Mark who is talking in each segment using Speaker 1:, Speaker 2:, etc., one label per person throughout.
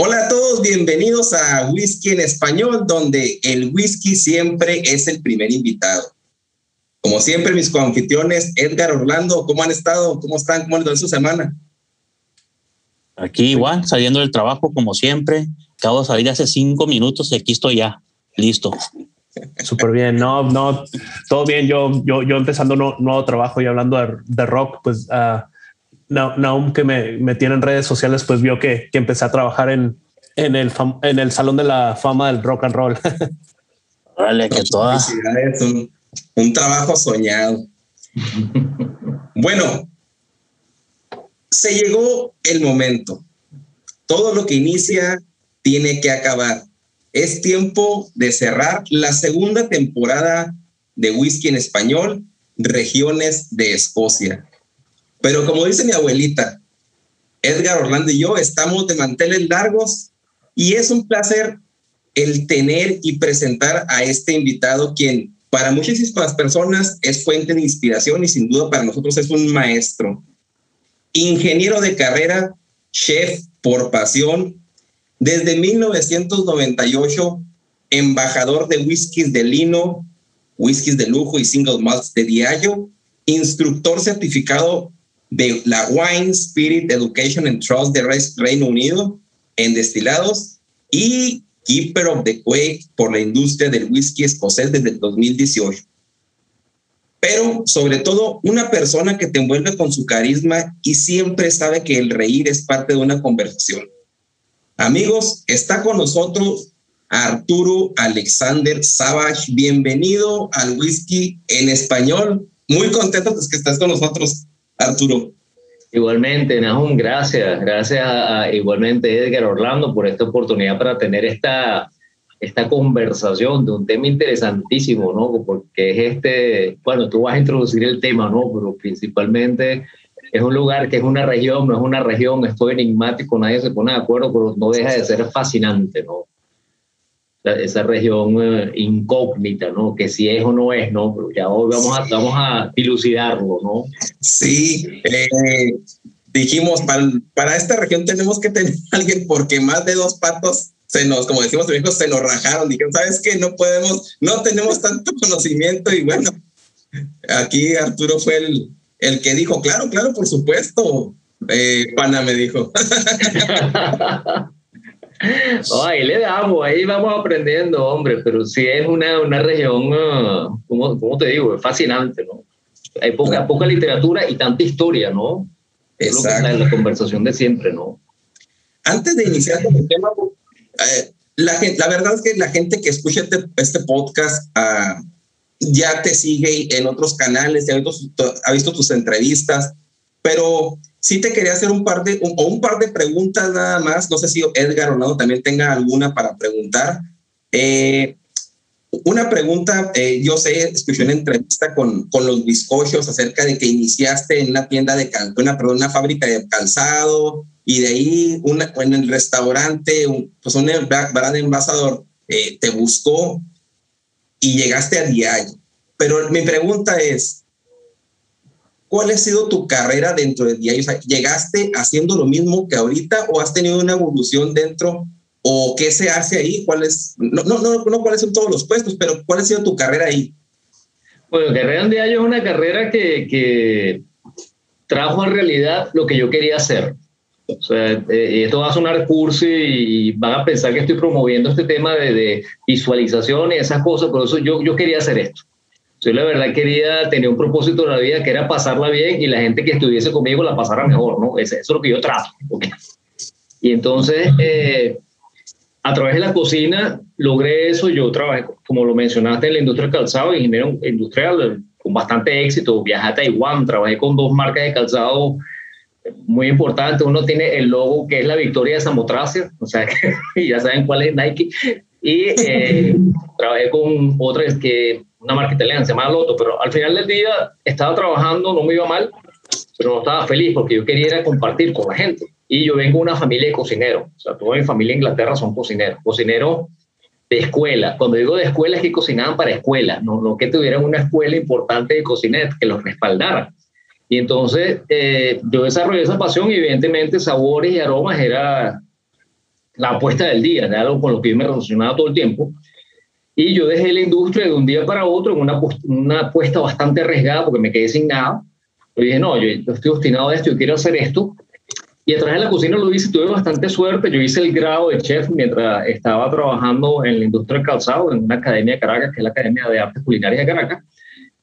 Speaker 1: Hola a todos, bienvenidos a Whisky en Español, donde el whisky siempre es el primer invitado. Como siempre, mis coanfitriones, Edgar Orlando, ¿cómo han estado? ¿Cómo están? ¿Cómo han estado su semana?
Speaker 2: Aquí igual, saliendo del trabajo como siempre. Acabo de salir hace cinco minutos y aquí estoy ya, listo.
Speaker 3: Súper bien, no, no, todo bien. Yo, yo, yo empezando un nuevo trabajo y hablando de, rock, pues uh, Naum, que me, me, tiene en redes sociales, pues vio que, que empecé a trabajar en, en, el en el Salón de la Fama del Rock and Roll.
Speaker 2: Vale, que toda.
Speaker 1: Un, un trabajo soñado. bueno, se llegó el momento. Todo lo que inicia tiene que acabar. Es tiempo de cerrar la segunda temporada de Whisky en Español, Regiones de Escocia. Pero como dice mi abuelita, Edgar Orlando y yo estamos de manteles largos y es un placer el tener y presentar a este invitado quien para muchísimas personas es fuente de inspiración y sin duda para nosotros es un maestro. Ingeniero de carrera, chef por pasión, desde 1998 embajador de whiskies de lino, whiskies de lujo y single malts de Diallo, instructor certificado de la Wine Spirit Education and Trust de Reino Unido en destilados y Keeper of the Quake por la industria del whisky escocés desde el 2018. Pero sobre todo una persona que te envuelve con su carisma y siempre sabe que el reír es parte de una conversación. Amigos, está con nosotros Arturo Alexander Savage. Bienvenido al whisky en español. Muy contento de que estás con nosotros. Arturo.
Speaker 4: Igualmente, Nahum, gracias. Gracias a, igualmente Edgar Orlando por esta oportunidad para tener esta, esta conversación de un tema interesantísimo, ¿no? Porque es este, bueno, tú vas a introducir el tema, ¿no? Pero principalmente es un lugar que es una región, no es una región, estoy enigmático, nadie se pone de acuerdo, pero no deja de ser fascinante, ¿no? Esa región eh, incógnita, ¿no? Que si es o no es, ¿no? Pero ya hoy vamos a, vamos a dilucidarlo, ¿no?
Speaker 1: Sí, eh, dijimos, para, para, esta región tenemos que tener alguien porque más de dos patos se nos, como decimos en se nos rajaron. Dijeron, ¿sabes qué? No podemos, no tenemos tanto conocimiento y bueno, aquí Arturo fue el, el que dijo, claro, claro, por supuesto. Eh, Pana me dijo.
Speaker 4: ahí le damos, ahí vamos aprendiendo, hombre, pero sí es una, una región, uh, como, te digo, es fascinante, ¿no? Hay poca, poca literatura y tanta historia, ¿no? Exacto. Es la, conversación de siempre, ¿no?
Speaker 1: Antes de iniciar con el tema, eh, la, la verdad es que la gente que escucha este, este podcast uh, ya te sigue en otros canales, ya ha visto tus entrevistas, pero Sí te quería hacer un par de, un, o un par de preguntas nada más. No sé si Edgar Orlando también tenga alguna para preguntar. Eh, una pregunta, eh, yo sé, escuché una entrevista con, con los bizcochos acerca de que iniciaste en una tienda de una, perdón, una fábrica de calzado y de ahí una, en el restaurante, un, pues un gran envasador eh, te buscó y llegaste a diario. Pero mi pregunta es, ¿cuál ha sido tu carrera dentro de diario? O sea, ¿Llegaste haciendo lo mismo que ahorita o has tenido una evolución dentro o qué se hace ahí, cuáles, no, no, no, no cuáles son todos los puestos, pero cuál ha sido tu carrera ahí.
Speaker 4: Bueno, carrera en diario es una carrera que, que trajo en realidad lo que yo quería hacer. O sea, eh, esto va a sonar cursi y van a pensar que estoy promoviendo este tema de, de visualización y esas cosas, pero eso yo, yo quería hacer esto. Yo la verdad quería tener un propósito en la vida que era pasarla bien y la gente que estuviese conmigo la pasara mejor, ¿no? Eso, es lo que yo trato. Y entonces, eh, a través de la cocina logré eso. Yo trabajé, como lo mencionaste, en la industria del calzado, ingeniero industrial con bastante éxito. Viajé a Taiwán, trabajé con dos marcas de calzado muy importantes. Uno tiene el logo que es la victoria de Samotracia, o sea, ya saben cuál es Nike. Y eh, trabajé con otra que una marca italiana, se llama Lotto, pero al final del día estaba trabajando, no me iba mal, pero no estaba feliz porque yo quería compartir con la gente. Y yo vengo de una familia de cocineros. O sea, toda mi familia en Inglaterra son cocineros. Cocineros de escuela. Cuando digo de escuela es que cocinaban para escuela, no, no que tuvieran una escuela importante de cocina que los respaldara. Y entonces eh, yo desarrollé esa pasión y evidentemente sabores y aromas era la apuesta del día, era algo con lo que yo me relacionaba todo el tiempo. Y yo dejé la industria de un día para otro en una, una apuesta bastante arriesgada porque me quedé sin nada. Yo dije, no, yo, yo estoy obstinado de esto, yo quiero hacer esto y a través de la cocina lo hice, tuve bastante suerte. Yo hice el grado de chef mientras estaba trabajando en la industria del calzado, en una academia de Caracas, que es la Academia de Artes Culinarias de Caracas.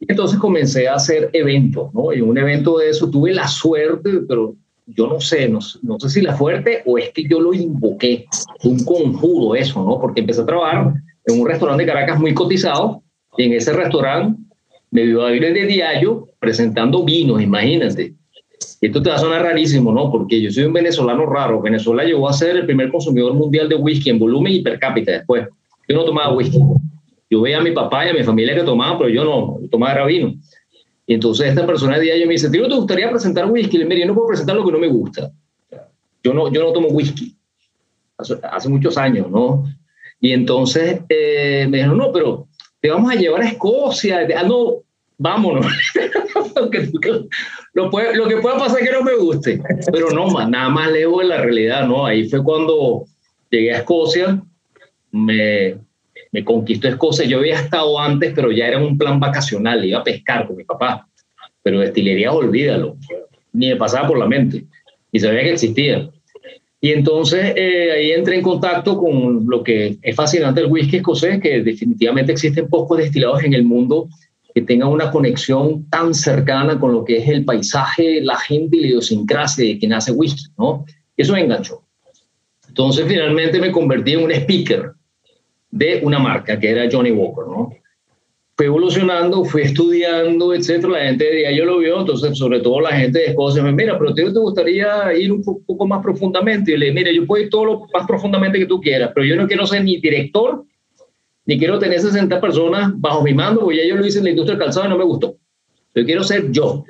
Speaker 4: Y entonces comencé a hacer eventos, ¿no? Y un evento de eso tuve la suerte, pero yo no sé, no, no sé si la suerte o es que yo lo invoqué, un conjuro eso, ¿no? Porque empecé a trabajar en un restaurante de Caracas muy cotizado y en ese restaurante me vio ir de diario presentando vinos, imagínate. Esto te va a sonar rarísimo, ¿no? Porque yo soy un venezolano raro. Venezuela llegó a ser el primer consumidor mundial de whisky en volumen y per cápita después. Yo no tomaba whisky. Yo veía a mi papá y a mi familia que tomaban, pero yo no, yo tomaba vino. Y entonces esta persona de día yo me dice, tío, ¿te gustaría presentar whisky? Le digo, yo no puedo presentar lo que no me gusta. Yo no, yo no tomo whisky. Hace, muchos años, ¿no? Y entonces eh, me dijeron, no, pero te vamos a llevar a Escocia. Ah, no, vámonos. lo, que, lo, que pueda pasar que no me guste, pero no, nada más lejos de la realidad, ¿no? Ahí fue cuando llegué a Escocia, me, me conquistó Escocia. Yo había estado antes, pero ya era un plan vacacional, iba a pescar con mi papá, pero destilería, olvídalo, ni me pasaba por la mente, y sabía que existía. Y entonces eh, ahí entré en contacto con lo que es fascinante el whisky escocés, que definitivamente existen pocos destilados en el mundo que tengan una conexión tan cercana con lo que es el paisaje, la gente y la idiosincrasia de quien hace whisky, ¿no? Eso me enganchó. Entonces finalmente me convertí en un speaker de una marca que era Johnny Walker, ¿no? Fui evolucionando, fui estudiando, etcétera. La gente de yo lo vio, entonces, sobre todo la gente de Escocia me mira, pero ¿te gustaría ir un poco más profundamente? Y le mira, yo puedo ir todo lo más profundamente que tú quieras, pero yo no quiero ser ni director ni quiero tener 60 personas bajo mi mando, porque ya yo lo hice en la industria del calzado y no me gustó. Yo quiero ser yo.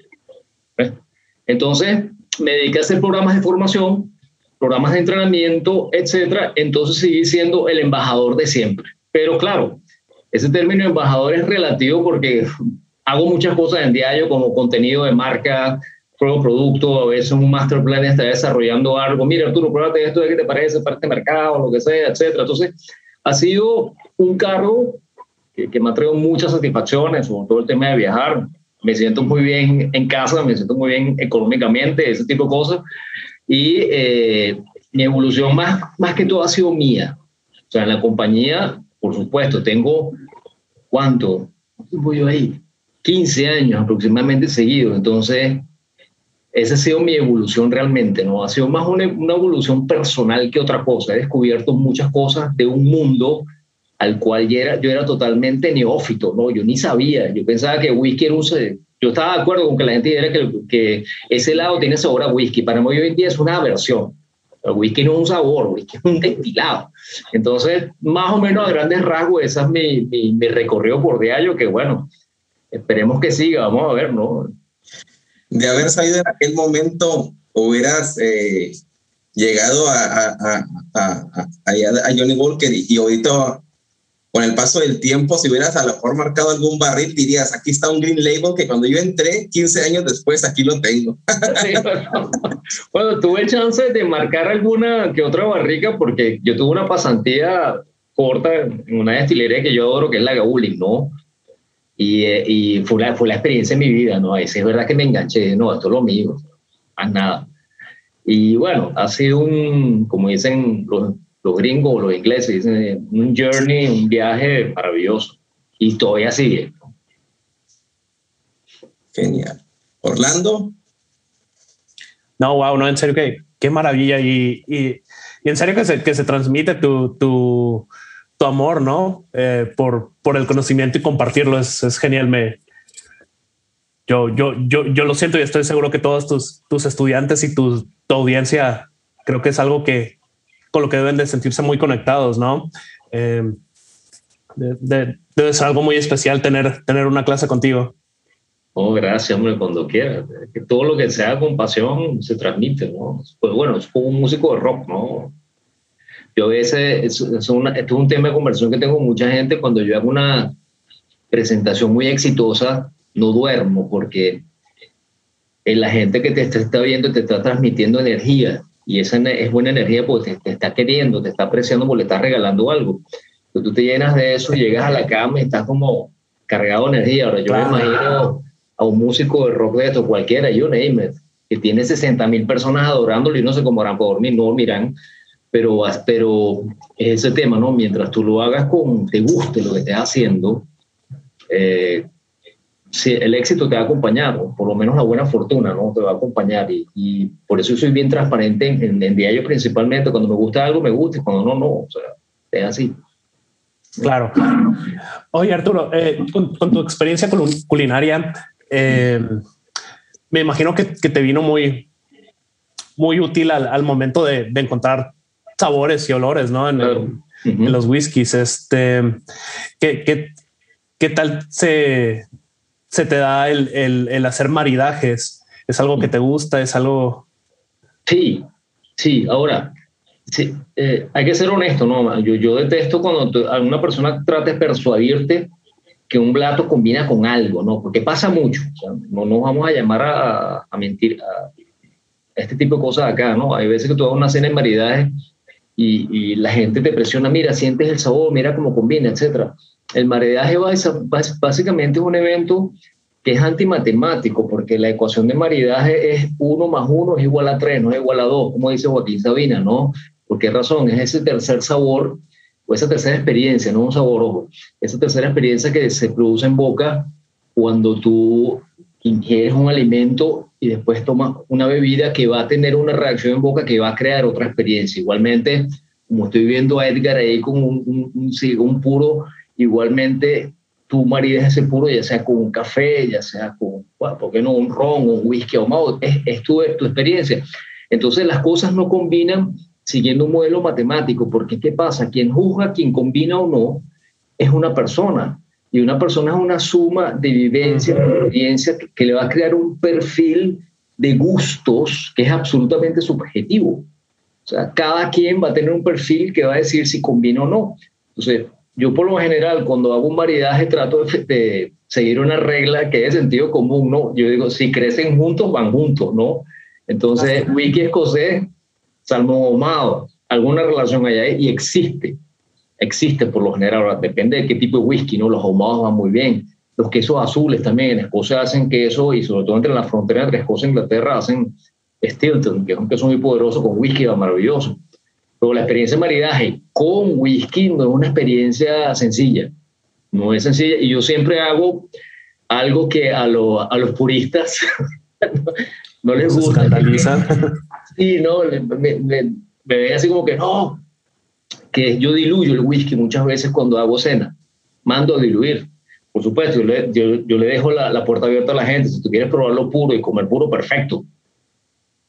Speaker 4: Entonces, me dediqué a hacer programas de formación, programas de entrenamiento, etcétera. Entonces, seguí siendo el embajador de siempre. Pero claro, ese término embajador es relativo porque hago muchas cosas en diario como contenido de marca, pruebo producto, a veces un master plan está desarrollando algo. Mira, Arturo, pruébate esto de qué te parece para este mercado, lo que sea, etcétera. Entonces, ha sido un cargo que, me ha traído muchas satisfacciones, sobre todo el tema de viajar. Me siento muy bien en casa, me siento muy bien económicamente, ese tipo de cosas. Y eh, mi evolución más, más que todo ha sido mía. O sea, en la compañía, por supuesto, tengo, ¿cuánto? Voy yo ahí? 15 años aproximadamente seguido. Entonces, esa ha sido mi evolución realmente, ¿no? Ha sido más una, evolución personal que otra cosa. He descubierto muchas cosas de un mundo al cual yo era, yo era totalmente neófito, ¿no? Yo ni sabía, yo pensaba que whisky era un... Yo estaba de acuerdo con que la gente dijera que, que ese lado tiene sabor a whisky. Para mí hoy en día es una aversión. El whisky no es un sabor, whisky es un destilado. Entonces, más o menos a grandes rasgos, ese es mi, mi, recorrido por diario, que bueno, esperemos que siga, vamos a ver, ¿no?
Speaker 1: De haber salido en aquel momento, hubieras eh, llegado a, a, a, a, Johnny Walker y ahorita con el paso del tiempo, si hubieras a lo mejor marcado algún barril, dirías, aquí está un green label que cuando yo entré, 15 años después, aquí lo tengo.
Speaker 4: bueno, tuve chance de marcar alguna que otra barrica porque yo tuve una pasantía corta en una destilería que yo adoro, que es la Gauli, ¿no? Y, eh, y fue, la, fue la experiencia de mi vida, ¿no? Ahí sí es verdad que me enganché, no, esto es lo mío, más nada. Y bueno, ha sido un, como dicen los los gringos o los ingleses dicen un journey, un viaje maravilloso. Y todavía sigue.
Speaker 1: Genial. Orlando.
Speaker 3: No, wow, no, en serio, qué, qué maravilla. Y, y, en serio que se, que se transmite tu, tu, tu amor, ¿no? Eh, por, por el conocimiento y compartirlo. Es, es genial. Me, yo, yo, yo, yo lo siento y estoy seguro que todos tus, tus estudiantes y tu, tu audiencia creo que es algo que, con lo que deben de sentirse muy conectados, ¿no? Eh, debe ser algo muy especial tener, tener una clase contigo.
Speaker 4: Oh, gracias, hombre, cuando quieras. Que todo lo que sea con pasión se transmite, ¿no? Pues bueno, es como un músico de rock, ¿no? Yo a veces, es, es, una, es un tema de conversación que tengo con mucha gente cuando yo hago una presentación muy exitosa, no duermo porque la gente que te está viendo te está transmitiendo energía y esa es buena energía porque te, está queriendo, te está apreciando porque le estás regalando algo. Entonces tú te llenas de eso, llegas a la cama y estás como cargado de energía. Ahora yo me imagino a un músico de rock de esto, cualquiera, yo name it, que tiene 60 mil personas adorándolo y no sé cómo harán por dormir, no miran, pero, pero ese tema, ¿no? Mientras tú lo hagas con, te guste lo que estés haciendo, eh, sí, el éxito te va a acompañar, o por lo menos la buena fortuna, ¿no? Te va a acompañar. Y, por eso soy bien transparente en, en, diario principalmente. Cuando me gusta algo, me gusta, y cuando no, no. O sea, es así.
Speaker 3: Claro. Oye, Arturo, eh, con, tu experiencia culinaria, eh, me imagino que, que, te vino muy, muy útil al, al momento de, de, encontrar sabores y olores, ¿no? En, claro. en los whiskies. Este, ¿qué, qué, qué tal se, se te da el, el, el, hacer maridajes? ¿Es algo que te gusta? ¿Es algo...?
Speaker 4: Sí, sí. Ahora, sí, eh, hay que ser honesto, ¿no? Yo, yo detesto cuando alguna persona trata de persuadirte que un plato combina con algo, ¿no? Porque pasa mucho. O sea, no nos vamos a llamar a, a mentir a este tipo de cosas acá, ¿no? Hay veces que tú hagas una cena en maridaje y, y, la gente te presiona, mira, sientes el sabor, mira cómo combina, etcétera. El maridaje básicamente es un evento que es antimatemático, porque la ecuación de maridaje es 1 más 1 es igual a 3, no es igual a 2, como dice Joaquín Sabina, ¿no? ¿Por qué razón? Es ese tercer sabor o esa tercera experiencia, no un sabor, ojo, esa tercera experiencia que se produce en boca cuando tú ingieres un alimento y después tomas una bebida que va a tener una reacción en boca que va a crear otra experiencia. Igualmente, como estoy viendo a Edgar ahí con un, un, un, un puro igualmente tú maridas ese puro, ya sea con un café, ya sea con, bueno, ¿por qué no? Un ron, un whisky ahumado, es, es tu, tu experiencia. Entonces las cosas no combinan siguiendo un modelo matemático, porque ¿qué pasa? Quien juzga, quien combina o no, es una persona. Y una persona es una suma de vivencia, de experiencia, que, que le va a crear un perfil de gustos que es absolutamente subjetivo. O sea, cada quien va a tener un perfil que va a decir si combina o no. Entonces, yo por lo general cuando hago un maridaje trato de, de, seguir una regla que es sentido común, ¿no? Yo digo, si crecen juntos, van juntos, ¿no? Entonces, wiki escocés, salmón ahumado, alguna relación ahí y existe, existe por lo general, ahora depende de qué tipo de whisky, ¿no? Los ahumados van muy bien. Los quesos azules también, en Escocia hacen queso y sobre todo entre la frontera entre Escocia e Inglaterra hacen Stilton, que es un queso muy poderoso con whisky, va maravilloso. Pero la experiencia de maridaje con whisky no es una experiencia sencilla. No es sencilla. Y yo siempre hago algo que a, lo, a los puristas no, no, les gusta. Sí, no, me, me, me ven así como que no, que yo diluyo el whisky muchas veces cuando hago cena. Mando a diluir. Por supuesto, yo le, yo, yo le dejo la, la, puerta abierta a la gente. Si tú quieres probarlo puro y comer puro, perfecto.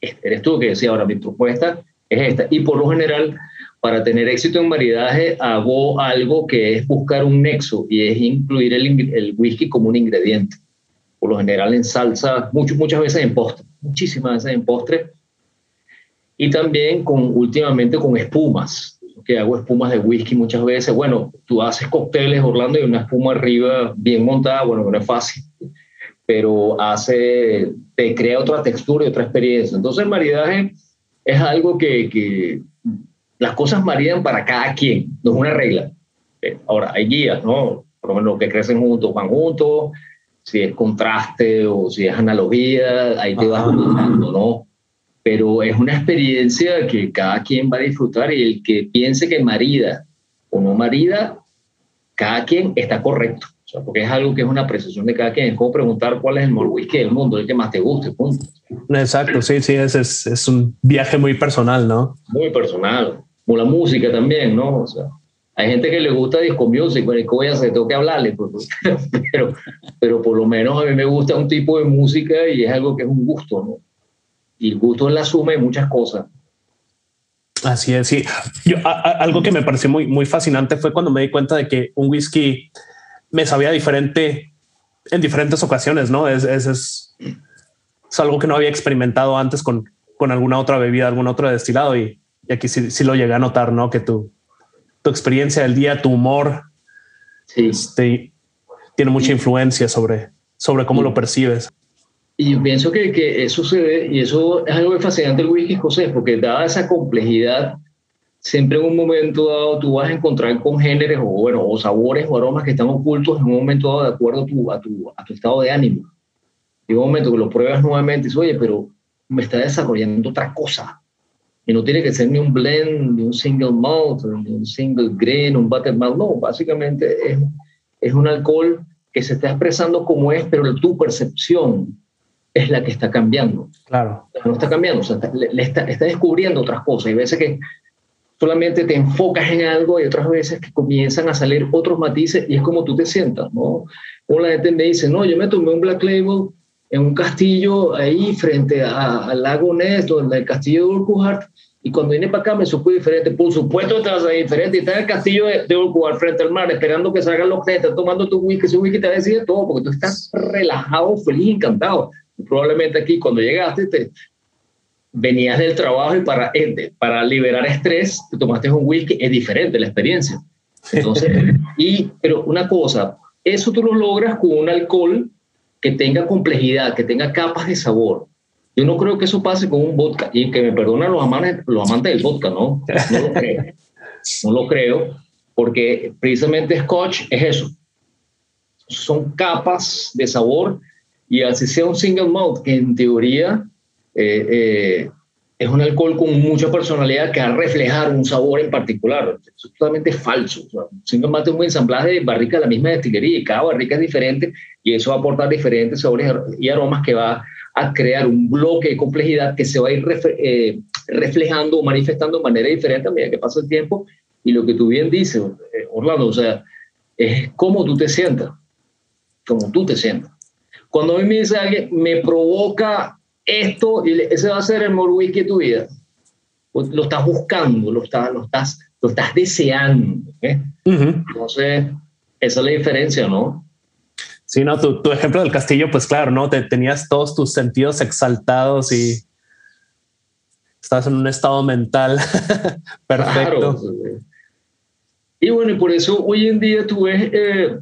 Speaker 4: Eres tú que decía ahora, mi propuesta es esta. Y por lo general, para tener éxito en maridaje, hago algo que es buscar un nexo y es incluir el, el whisky como un ingrediente. Por lo general en salsa, mucho, muchas veces en postre, muchísimas veces en postre. Y también con, últimamente con espumas, que hago espumas de whisky muchas veces. Bueno, tú haces cócteles, Orlando, y una espuma arriba bien montada, bueno, no es fácil, pero hace, te crea otra textura y otra experiencia. Entonces el maridaje es algo que, que las cosas maridan para cada quien, no es una regla. Eh, ahora, hay guías, ¿no? Por lo menos que crecen juntos van juntos, si es contraste o si es analogía, ahí te vas buscando, ¿no? Pero es una experiencia que cada quien va a disfrutar y el que piense que marida o no marida, cada quien está correcto. O sea, porque es algo que es una apreciación de cada quien. Es como preguntar cuál es el mejor whisky del mundo, el que más te guste, punto.
Speaker 3: Exacto, sí, sí, es, es, es un viaje muy personal, ¿no?
Speaker 4: Muy personal como la música también, ¿no? O sea, hay gente que le gusta disco music, bueno, ¿qué voy a hacer? Tengo que hablarle, pues, pero, pero por lo menos a mí me gusta un tipo de música y es algo que es un gusto, ¿no? Y el gusto es la suma de muchas cosas.
Speaker 3: Así es, sí. Yo, algo que me pareció muy, muy fascinante fue cuando me di cuenta de que un whisky me sabía diferente en diferentes ocasiones, ¿no? Es, es, es, es algo que no había experimentado antes con, con alguna otra bebida, algún otro destilado y, y aquí sí, lo llegué a notar, ¿no? Que tu, tu experiencia del día, tu humor, este, tiene mucha influencia sobre, sobre cómo lo percibes.
Speaker 4: Y yo pienso que, que eso se ve, y eso es algo fascinante del whisky escocés, porque dada esa complejidad, siempre en un momento dado tú vas a encontrar congéneres o, bueno, o sabores o aromas que están ocultos en un momento dado de acuerdo a tu, a tu, a tu estado de ánimo. Y un momento que lo pruebas nuevamente y dices, oye, pero me está desarrollando otra cosa. Y no tiene que ser ni un blend, ni un single malt, ni un single grain, un buttermalt. No, básicamente es, es un alcohol que se está expresando como es, pero tu percepción es la que está cambiando.
Speaker 3: Claro.
Speaker 4: No está cambiando, o sea, le, está, está, descubriendo otras cosas. Hay veces que solamente te enfocas en algo y otras veces que comienzan a salir otros matices y es como tú te sientas, ¿no? Como la gente me dice, no, yo me tomé un Black Label en un castillo ahí frente al lago Ness, donde el castillo de Urquhart, y cuando vine para acá me supo diferente. Por supuesto, te vas a diferente. Y está en el castillo de, de frente al mar, esperando que salgan los clientes, tomando tu whisky. Ese whisky te decide todo, porque tú estás relajado, feliz, encantado. probablemente aquí, cuando llegaste, te, venías del trabajo y para, eh, para liberar estrés, te tomaste un whisky. Es diferente la experiencia. Entonces, y, pero una cosa, eso tú lo logras con un alcohol que tenga complejidad, que tenga capas de sabor. Yo no creo que eso pase con un vodka, y que me perdonen los amantes, los amantes del vodka, ¿no? No lo creo. No lo creo, porque precisamente Scotch es eso. Son capas de sabor, y así sea un single malt, que en teoría eh, eh, es un alcohol con mucha personalidad que va a reflejar un sabor en particular. Es totalmente falso. O malt es un ensamblaje de barrica de la misma destilería y cada barrica es diferente y eso va a aportar diferentes sabores y aromas que va a crear un bloque de complejidad que se va a ir eh, reflejando o manifestando de manera diferente a medida que pasa el tiempo. Y lo que tú bien dices, eh, Orlando, o sea, es cómo tú te sientas, como tú te sientas. Cuando a mí me dice alguien, me provoca esto, ese va a ser el mejor whisky de tu vida. Lo estás buscando, lo estás, lo estás, lo estás deseando. ¿eh? Entonces, esa es la diferencia, ¿no?
Speaker 3: Sí, no, tu, tu, ejemplo del castillo, pues claro, ¿no? Te tenías todos tus sentidos exaltados y estás en un estado mental perfecto.
Speaker 4: Y bueno, y por eso hoy en día tú ves eh,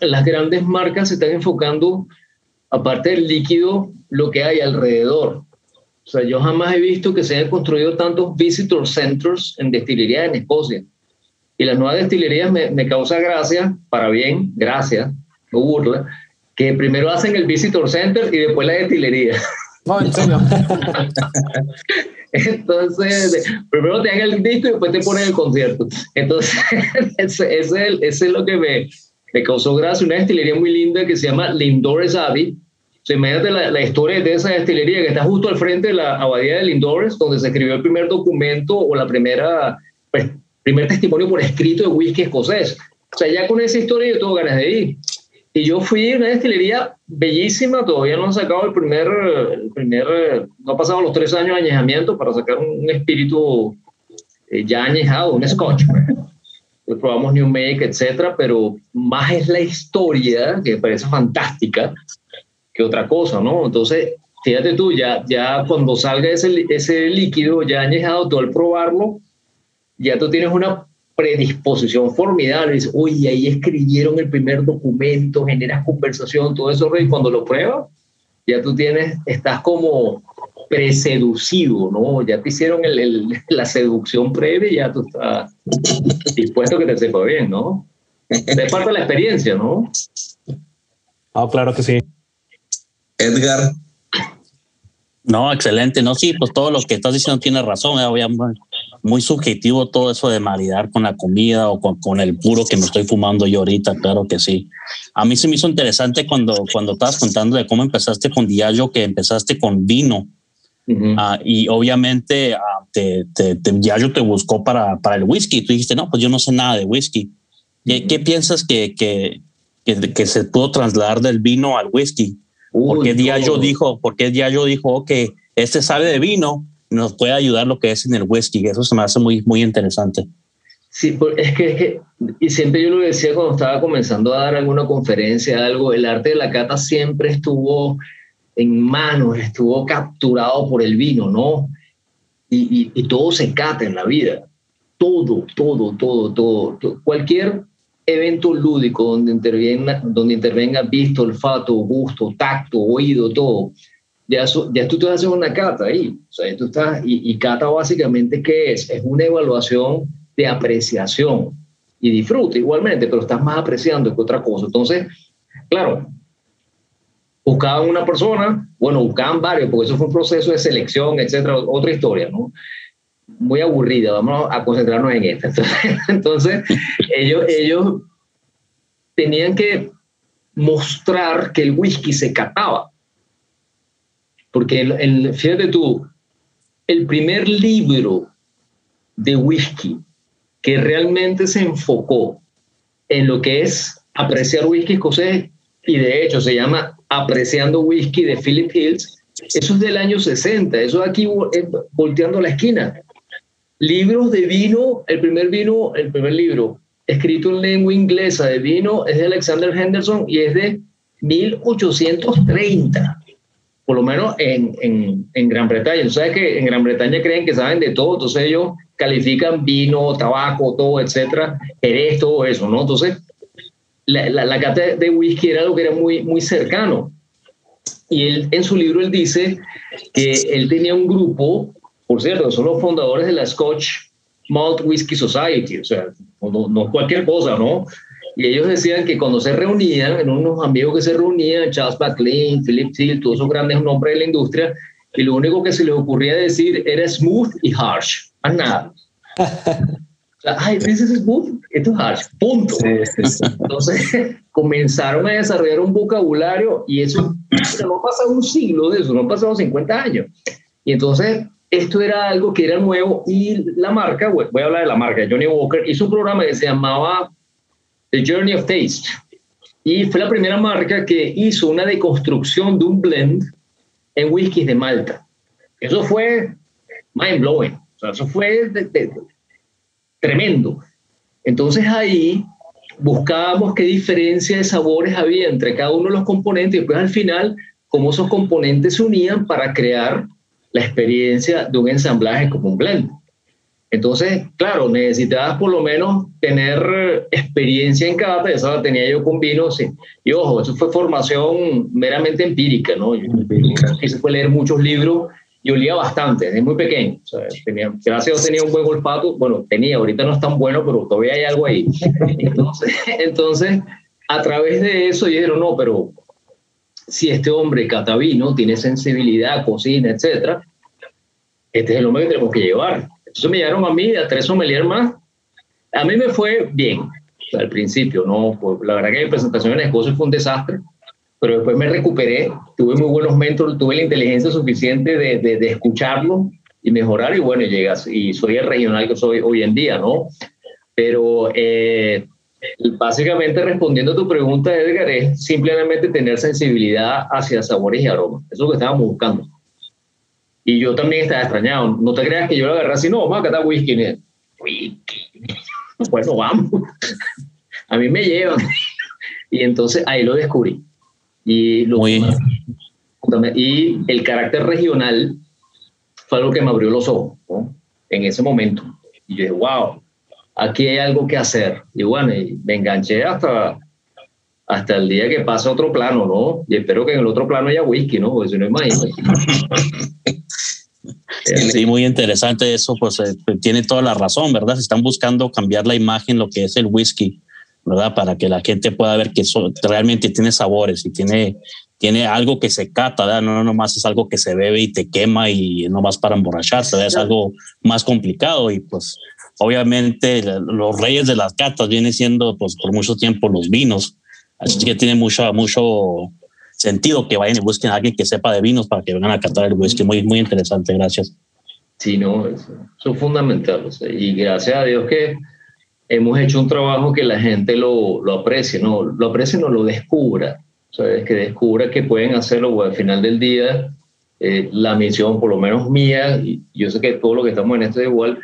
Speaker 4: las grandes marcas se están enfocando aparte del líquido, lo que hay alrededor. O sea, yo jamás he visto que se hayan construido tantos visitor centers en destilerías en Escocia. Y las nuevas destilerías me, me causa gracia, para bien, gracias, no burla, que primero hacen el visitor center y después la destilería. No, en serio. Entonces, primero te hagan el disco y después te ponen el concierto. Entonces, ese, ese, ese es lo que me, me causó gracia. Una destilería muy linda que se llama Lindores Abbey, se imagínate la, la, historia de esa destilería que está justo al frente de la abadía de Lindores, donde se escribió el primer documento o la primera, pues, primer testimonio por escrito de whisky escocés. O sea, ya con esa historia yo tengo ganas de ir. Y yo fui a una destilería bellísima, todavía no han sacado el primer, el primer no ha pasado los tres años de añejamiento para sacar un, espíritu eh, ya añejado, un scotch. Pues. probamos New Make, etcétera, pero más es la historia, que me parece fantástica, que otra cosa, ¿no? Entonces, fíjate tú, ya, ya cuando salga ese, ese líquido ya añejado, tú al probarlo, ya tú tienes una predisposición formidable. Dices, uy, ahí escribieron el primer documento, generas conversación, todo eso, y cuando lo pruebas, ya tú tienes, estás como preseducido, ¿no? Ya te hicieron el, la seducción previa y ya tú estás dispuesto a que te sepa bien, ¿no? Es parte de la experiencia, ¿no?
Speaker 3: Ah, claro que sí.
Speaker 1: Edgar.
Speaker 2: No, excelente. No, sí, pues todo lo que estás diciendo tiene razón. Eh, obviamente muy subjetivo todo eso de maridar con la comida o con, el puro que me estoy fumando yo ahorita, claro que sí. A mí se me hizo interesante cuando, cuando estabas contando de cómo empezaste con Diageo, que empezaste con vino. Ah, y obviamente uh, te, te, te buscó para, para el whisky. Tú dijiste, no, pues yo no sé nada de whisky. ¿Qué, piensas que, que, que, se pudo trasladar del vino al whisky? Porque Diageo dijo, porque Diageo dijo que este sabe de vino, nos puede ayudar lo que es en el whisky. Eso se me hace muy, muy interesante.
Speaker 4: Sí, es que, es que, y siempre yo lo decía cuando estaba comenzando a dar alguna conferencia, algo, el arte de la cata siempre estuvo en manos, estuvo capturado por el vino, ¿no? Y, y, todo se cata en la vida. Todo, todo, todo, todo. Cualquier evento lúdico donde intervenga, donde intervenga visto, olfato, gusto, tacto, oído, todo ya, ya tú te haces una cata ahí. O sea, tú estás, y, y cata básicamente, ¿qué es? Es una evaluación de apreciación y disfrute igualmente, pero estás más apreciando que otra cosa. Entonces, claro, buscaban una persona, bueno, buscaban varios, porque eso fue un proceso de selección, etcétera, otra historia, ¿no? Muy aburrida, vamos a concentrarnos en esta. Entonces, ellos, ellos tenían que mostrar que el whisky se cataba. Porque, el, fíjate tú, el primer libro de whisky que realmente se enfocó en lo que es apreciar whisky escocés, y de hecho se llama Apreciando Whisky de Philip Hills, eso es del año 60, eso aquí eh, volteando la esquina. Libros de vino, el primer vino, el primer libro escrito en lengua inglesa de vino es de Alexander Henderson y es de 1830 por lo menos en, en, en Gran Bretaña. Sabes que en Gran Bretaña creen que saben de todo, entonces ellos califican vino, tabaco, todo, etcétera, eres todo eso, ¿no? Entonces, la, la, la, cata de whisky era algo que era muy, muy cercano. Y él, en su libro, él dice que él tenía un grupo, por cierto, son los fundadores de la Scotch Malt Whisky Society, o sea, no, no cualquier cosa, ¿no? Y ellos decían que cuando se reunían, en unos amigos que se reunían, Charles Backlin, Philip Steele, todos esos grandes nombres de la industria, y lo único que se les ocurría decir era smooth y harsh, más nada. Ay, this is smooth, esto es harsh, punto. Entonces comenzaron a desarrollar un vocabulario y eso no ha pasado un siglo de eso, no pasado 50 años. Y entonces esto era algo que era nuevo y la marca, voy a hablar de la marca, Johnny Walker, hizo un programa que se llamaba The Journey of Taste. Y fue la primera marca que hizo una deconstrucción de un blend en whiskies de Malta. Eso fue mind blowing. Eso fue tremendo. Entonces ahí buscábamos qué diferencia de sabores había entre cada uno de los componentes y después al final cómo esos componentes se unían para crear la experiencia de un ensamblaje como un blend. Entonces, claro, necesitabas por lo menos tener experiencia en cata, esa la tenía yo con vino, sí. Y ojo, eso fue formación meramente empírica, ¿no? Yo, se fue leer muchos libros y olía bastante, desde muy pequeño. O sea, tenía, gracias a Dios tenía un buen olfato, bueno, tenía, ahorita no es tan bueno, pero todavía hay algo ahí. Entonces, entonces a través de eso dijeron, no, pero si este hombre cata vino, tiene sensibilidad, cocina, etcétera, este es el hombre que tenemos que llevar. Entonces me llegaron a mí, a tres sommeliers más. A mí me fue bien al principio, ¿no? Pues, la verdad que mi presentación en Escocia fue un desastre, pero después me recuperé, tuve muy buenos mentores, tuve la inteligencia suficiente de, de, escucharlo y mejorar y bueno, llegas y soy el regional que soy hoy en día, ¿no? Pero eh, básicamente respondiendo a tu pregunta, Edgar, es simplemente tener sensibilidad hacia sabores y aromas. Eso es lo que estábamos buscando. Y yo también estaba extrañado. No te creas que yo lo agarré así, no, vamos a catar whisky. Whisky. Bueno, vamos. A mí me llevan. Y entonces ahí lo descubrí. Y, lo, Muy... y el carácter regional fue algo que me abrió los ojos en ese momento. Y yo dije, wow, aquí hay algo que hacer. Y bueno, y me enganché hasta, hasta el día que pasa otro plano, ¿no? Y espero que en el otro plano haya whisky, ¿no? Porque si no, imagínate.
Speaker 2: Sí, muy interesante eso, pues eh, tiene toda la razón, ¿verdad? Se están buscando cambiar la imagen, lo que es el whisky, ¿verdad? Para que la gente pueda ver que eso realmente tiene sabores y tiene, tiene algo que se cata, ¿verdad? No, no nomás es algo que se bebe y te quema y no vas para emborracharse, ¿verdad? Es algo más complicado y pues obviamente los reyes de las catas vienen siendo pues por mucho tiempo los vinos, así que tiene mucho, mucho sentido que vayan y busquen a alguien que sepa de vinos para que vengan a catar el whisky. Muy, muy interesante, gracias.
Speaker 4: Sí, no, eso, es fundamental. y gracias a Dios que hemos hecho un trabajo que la gente lo, lo aprecie, ¿no? Lo aprecie, no lo descubra. O sea, que descubra que pueden hacerlo, pues, al final del día, eh, la misión, por lo menos mía, y yo sé que todo lo que estamos en esto es igual,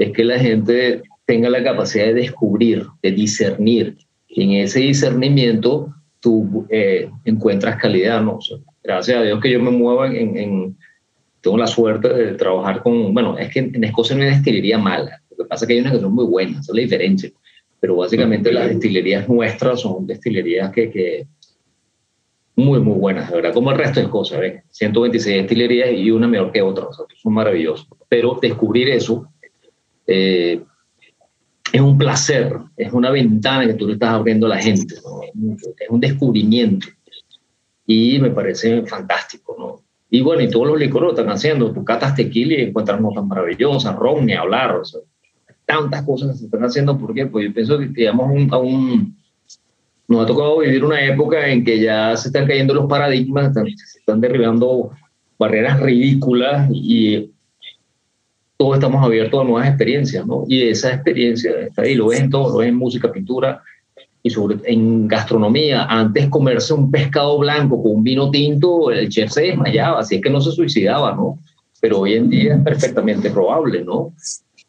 Speaker 4: es que la gente tenga la capacidad de descubrir, de discernir. Y en ese discernimiento tú eh, encuentras calidad, ¿no? gracias a Dios que yo me muevo en, en, Tengo la suerte de trabajar con... Bueno, es que en Escocia no hay destilería mala. Lo que pasa es que hay unas que son muy buenas, esa es la diferencia. Pero básicamente las destilerías nuestras son destilerías que, que muy, muy buenas, de verdad, como el resto de Escocia, ¿ves? 126 destilerías y una mejor que otra, o sea, son maravillosos. Pero descubrir eso eh, es un placer, es una ventana que tú le estás abriendo a la gente, es un descubrimiento y me parece fantástico, ¿no? Y bueno, y todos los licores lo están haciendo, tú catas tequila y encuentras notas maravillosas, ron, ni hablar, o sea, tantas cosas que se están haciendo, ¿por qué? Pues yo pienso que llegamos a un, nos ha tocado vivir una época en que ya se están cayendo los paradigmas, se están derribando barreras ridículas y todos estamos abiertos a nuevas experiencias, ¿no? Y esa experiencia está ahí, lo ves en todo, lo ves en música, pintura y sobre, en gastronomía. Antes comerse un pescado blanco con un vino tinto, el chef se desmayaba, así es que no se suicidaba, ¿no? Pero hoy en día es perfectamente probable, ¿no?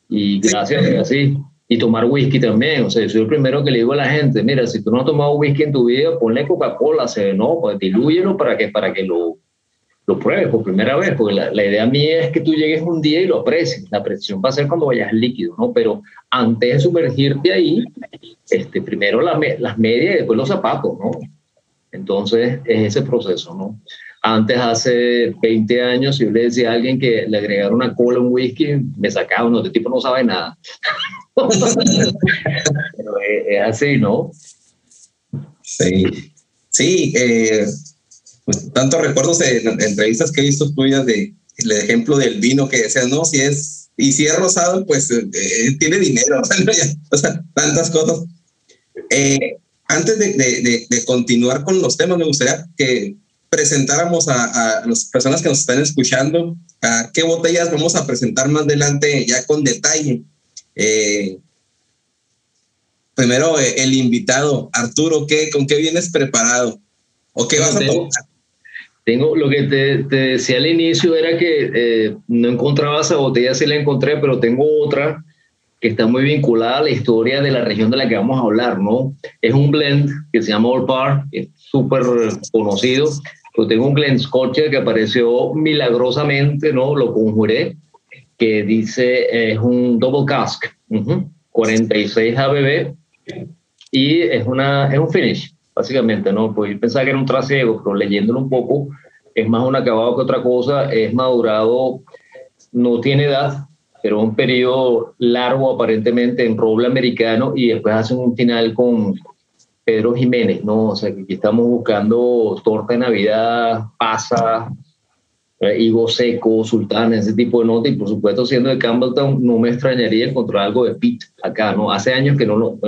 Speaker 4: Y gracias, así. Y tomar whisky también, o sea, yo soy el primero que le digo a la gente, mira, si tú no has tomado whisky en tu vida, ponle Coca-Cola, no, pues dilúyelo para que, para que lo lo pruebes por primera vez, porque la, idea mía es que tú llegues un día y lo aprecies. La apreciación va a ser cuando vayas líquido, ¿no? Pero antes de sumergirte ahí, este, primero las medias y después los zapatos, ¿no? Entonces es ese proceso, ¿no? Antes, hace 20 años, yo le decía a alguien que le agregara una cola a un whisky, me sacaba, no, este tipo no sabe nada. Pero es, así, ¿no?
Speaker 1: Sí, sí, eh, pues, tantos recuerdos de, entrevistas que he visto tuyas de el ejemplo del vino que decías, no, si es, y si es rosado, pues eh, eh, tiene dinero, o sea, tantas cosas. Eh, antes de, de, de, continuar con los temas, me gustaría que presentáramos a, a, las personas que nos están escuchando a qué botellas vamos a presentar más adelante ya con detalle. primero, el invitado, Arturo, ¿qué, ¿con qué vienes preparado? ¿O qué vas a tomar?
Speaker 4: Tengo, lo que te, decía al inicio era que eh, no encontraba esa botella, sí la encontré, pero tengo otra que está muy vinculada a la historia de la región de la que vamos a hablar, ¿no? Es un blend que se llama Old Par, es súper conocido. Yo tengo un blend Scotch que apareció milagrosamente, ¿no? Lo conjuré, que dice, es un double cask, 46 ABB, y es, una, es un finish básicamente, ¿no? Pues yo pensaba que era un trasiego, pero leyéndolo un poco, es más un acabado que otra cosa, es madurado, no tiene edad, pero un periodo largo aparentemente en roble americano y después hacen un final con Pedro Jiménez, ¿no? O sea, que aquí estamos buscando torta de Navidad, pasa, higo seco, sultán, ese tipo de nota y por supuesto siendo de Campbelltown no me extrañaría encontrar algo de Pete acá, ¿no? Hace años que no lo,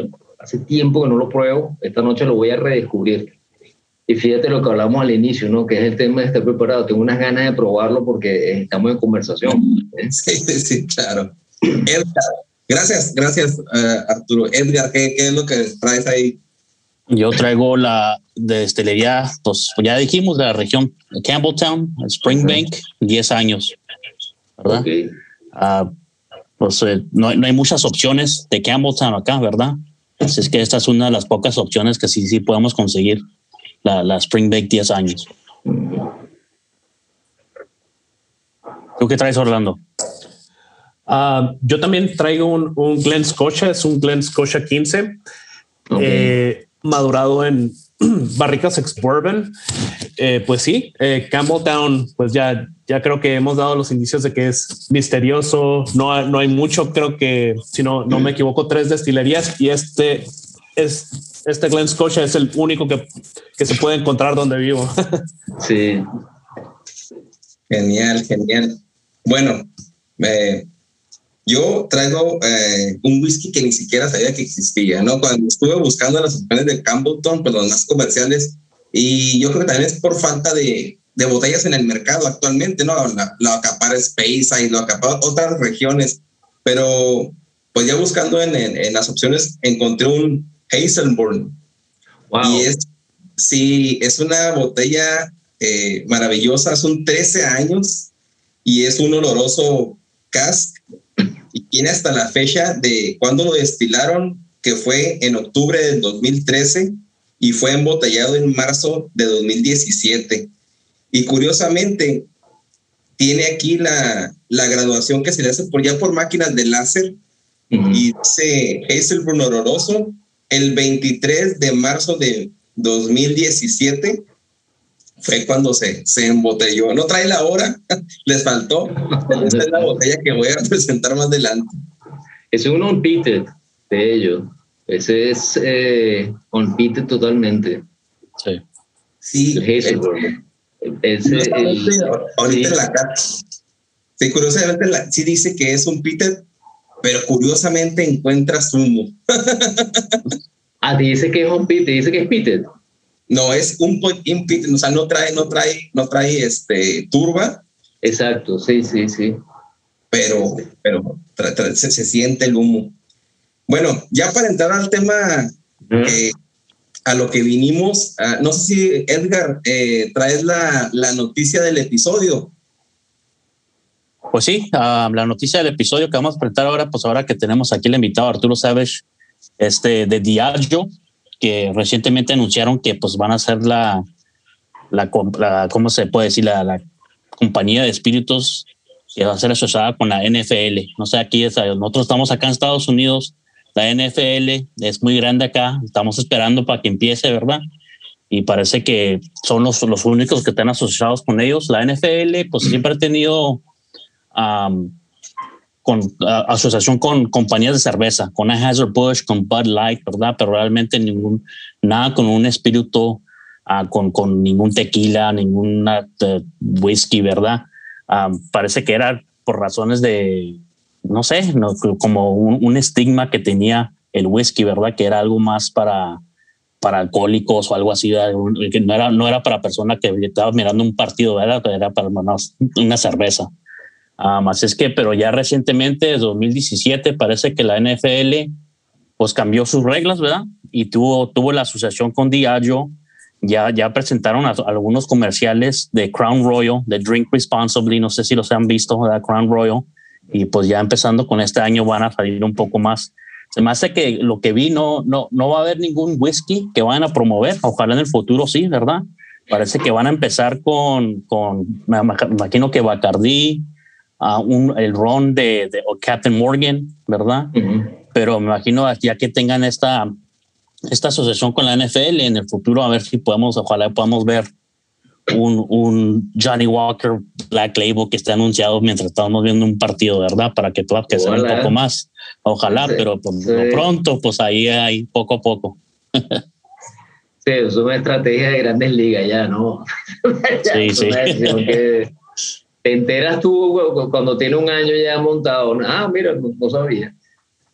Speaker 4: hace tiempo que no lo pruebo, esta noche lo voy a redescubrir. Y fíjate lo que hablamos al inicio, ¿no? Que es el tema de estar preparado. Tengo unas ganas de probarlo porque estamos en conversación.
Speaker 1: Sí, sí, claro. Gracias, gracias, eh, Arturo. Edgar, ¿qué, ¿qué, es lo que traes ahí?
Speaker 2: Yo traigo la destilería, pues ya dijimos, de la región Campbelltown, Springbank, 10 años, ¿verdad? Ah, pues eh, no, no, hay muchas opciones de Campbelltown acá, ¿verdad? Así es que esta es una de las pocas opciones que sí, sí podemos conseguir, la, la Springbank 10 años. ¿Tú qué traes, Orlando?
Speaker 3: Uh, yo también traigo un, un, Glen Scotia, es un Glen Scotia 15, okay. eh, madurado en barricas ex bourbon. Eh, pues sí, eh, Campbelltown, pues ya, ya creo que hemos dado los indicios de que es misterioso. No, no hay mucho, creo que si no, no me equivoco, tres destilerías y este es este Glen Scotia es el único que, que se puede encontrar donde vivo.
Speaker 4: sí.
Speaker 1: Genial, genial. Bueno, eh, yo traigo eh, un whisky que ni siquiera sabía que existía, ¿no? Cuando estuve buscando las opciones de Campbellton, pues los más comerciales, y yo creo que también es por falta de, de botellas en el mercado actualmente, ¿no? La, la acapara Space y lo acapara otras regiones, pero pues ya buscando en, en, en las opciones encontré un Hazelburn.
Speaker 4: Wow.
Speaker 1: Y es, sí, es una botella eh, maravillosa, son 13 años y es un oloroso cask y tiene hasta la fecha de cuando lo destilaron, que fue en octubre del 2013 y fue embotellado en marzo de 2017. Y curiosamente, tiene aquí la, la graduación que se le hace por ya por máquinas de láser uh -huh. y dice Hazelbrun oloroso el 23 de marzo de 2017 fue cuando se, se embotelló. No trae la hora, les faltó. Esta es la botella que voy a presentar más adelante.
Speaker 4: Es un unpeated de ellos. Ese es eh, unpeated totalmente.
Speaker 2: Sí.
Speaker 1: Sí.
Speaker 4: El Hazelburn. Ese, el,
Speaker 1: ahorita sí. la carta. Sí, curiosamente la, sí dice que es un pitted, pero curiosamente encuentras humo.
Speaker 4: ah, dice que es un pitted, dice que es pitted.
Speaker 1: No, es un impit, o sea, no trae, no trae, no trae este turba.
Speaker 4: Exacto, sí, sí, sí.
Speaker 1: Pero, pero tra, tra, se, se, siente el humo. Bueno, ya para entrar al tema, ¿Mm? eh, a lo que vinimos, uh, no sé si Edgar, eh, traes la, la, noticia del episodio.
Speaker 2: Pues sí, uh, la noticia del episodio que vamos a presentar ahora, pues ahora que tenemos aquí el invitado Arturo Savage, este, de Diageo, que recientemente anunciaron que pues van a ser la, la, la ¿cómo se puede decir? La, la, compañía de espíritus que va a ser asociada con la NFL. No sé, aquí es, nosotros estamos acá en Estados Unidos, la NFL es muy grande acá, estamos esperando para que empiece, ¿verdad? Y parece que son los, los únicos que están asociados con ellos. La NFL pues siempre ha tenido... Um, con uh, asociación con compañías de cerveza, con Anheuser-Busch, con Bud Light, ¿verdad? Pero realmente ningún, nada con un espíritu, uh, con, con ningún tequila, ningún uh, whisky, ¿verdad? parece que era por razones de, no sé, no, como un, un, estigma que tenía el whisky, ¿verdad? Que era algo más para, para alcohólicos o algo así, que no era, no era para personas que estaba mirando un partido, ¿verdad? Era para una cerveza. Um, es que, pero ya recientemente, desde 2017, parece que la NFL pues cambió sus reglas, ¿verdad? Y tuvo, tuvo la asociación con Diageo, ya, ya presentaron a, a algunos comerciales de Crown Royal, de Drink Responsibly, no sé si los han visto, ¿verdad? Crown Royal, y pues ya empezando con este año van a salir un poco más. Se me hace que lo que vi no, no, no va a haber ningún whisky que vayan a promover, ojalá en el futuro sí, ¿verdad? Parece que van a empezar con, con me imagino que Bacardi, Uh, un, el ron de, de Captain Morgan, ¿verdad? Uh -huh. Pero me imagino ya que tengan esta, esta asociación con la NFL en el futuro, a ver si podemos, ojalá podamos ver un, un Johnny Walker Black Label que esté anunciado mientras estamos viendo un partido, ¿verdad? Para que pueda crecer un poco más. Ojalá, sí, pero pues, sí. pronto, pues ahí hay poco a poco.
Speaker 4: sí, es una estrategia de grandes ligas ya, ¿no?
Speaker 2: ya, sí, sí.
Speaker 4: Que te enteras tú cuando tiene un año ya montado, ah, mira, no, no sabía.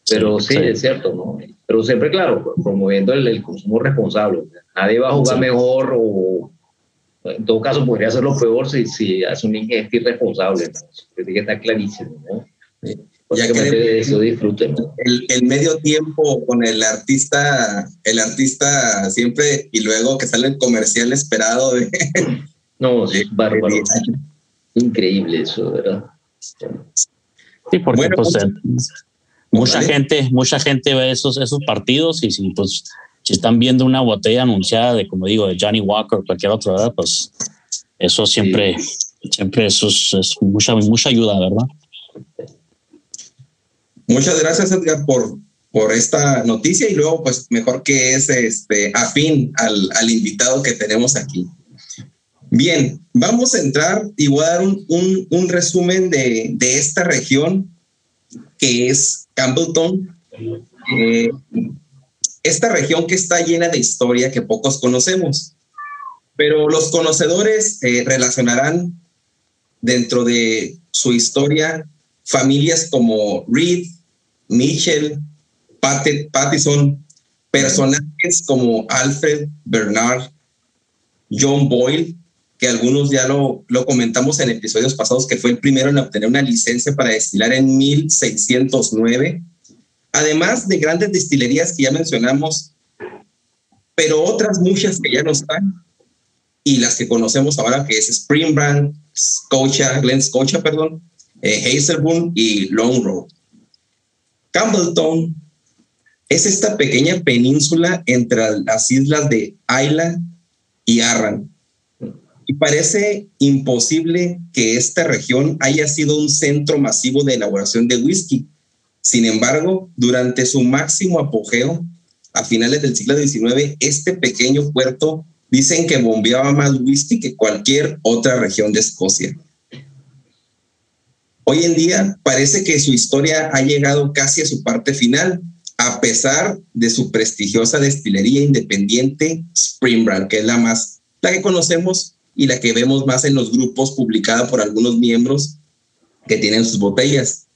Speaker 4: Pero sí, sí, es cierto, ¿no? Pero siempre, claro, promoviendo el, el, consumo responsable. Nadie va a jugar sí. mejor o en todo caso podría hacerlo peor si, si hace un ingesta irresponsable. ¿no? Que estar clarísimo, ¿no? Ya que eso disfruten.
Speaker 1: El, el, medio tiempo con el artista, el artista siempre, y luego que sale el comercial esperado de.
Speaker 4: No, es bárbaro. Increíble eso, ¿verdad?
Speaker 2: Sí, porque pues, eh, mucha gente, mucha gente ve esos, esos partidos y si pues si están viendo una botella anunciada de como digo de Johnny Walker o cualquier otro, ¿verdad? Pues eso siempre, siempre eso es, mucha, mucha ayuda, ¿verdad?
Speaker 1: Muchas gracias, Edgar, por, por esta noticia y luego, pues, mejor que es este, afín al, al invitado que tenemos aquí. Bien, vamos a entrar y voy a dar un, un, resumen de, de, esta región que es Campbellton. Eh, esta región que está llena de historia que pocos conocemos, pero los conocedores eh, relacionarán dentro de su historia familias como Reed, Mitchell, Pattison, personajes como Alfred Bernard, John Boyle, que algunos ya lo, lo comentamos en episodios pasados, que fue el primero en obtener una licencia para destilar en 1609. Además de grandes destilerías que ya mencionamos, pero otras muchas que ya no están, y las que conocemos ahora, que es Spring Brand, Scotia, Glen Scotia, perdón, eh, Hazelburn y Long Road. Campbelltown es esta pequeña península entre las islas de Isla y Arran, parece imposible que esta región haya sido un centro masivo de elaboración de whisky. Sin embargo, durante su máximo apogeo, a finales del siglo XIX, este pequeño puerto dicen que bombeaba más whisky que cualquier otra región de Escocia. Hoy en día parece que su historia ha llegado casi a su parte final, a pesar de su prestigiosa destilería independiente Spring Brand, que es la más la que conocemos y la que vemos más en los grupos publicada por algunos miembros que tienen sus botellas.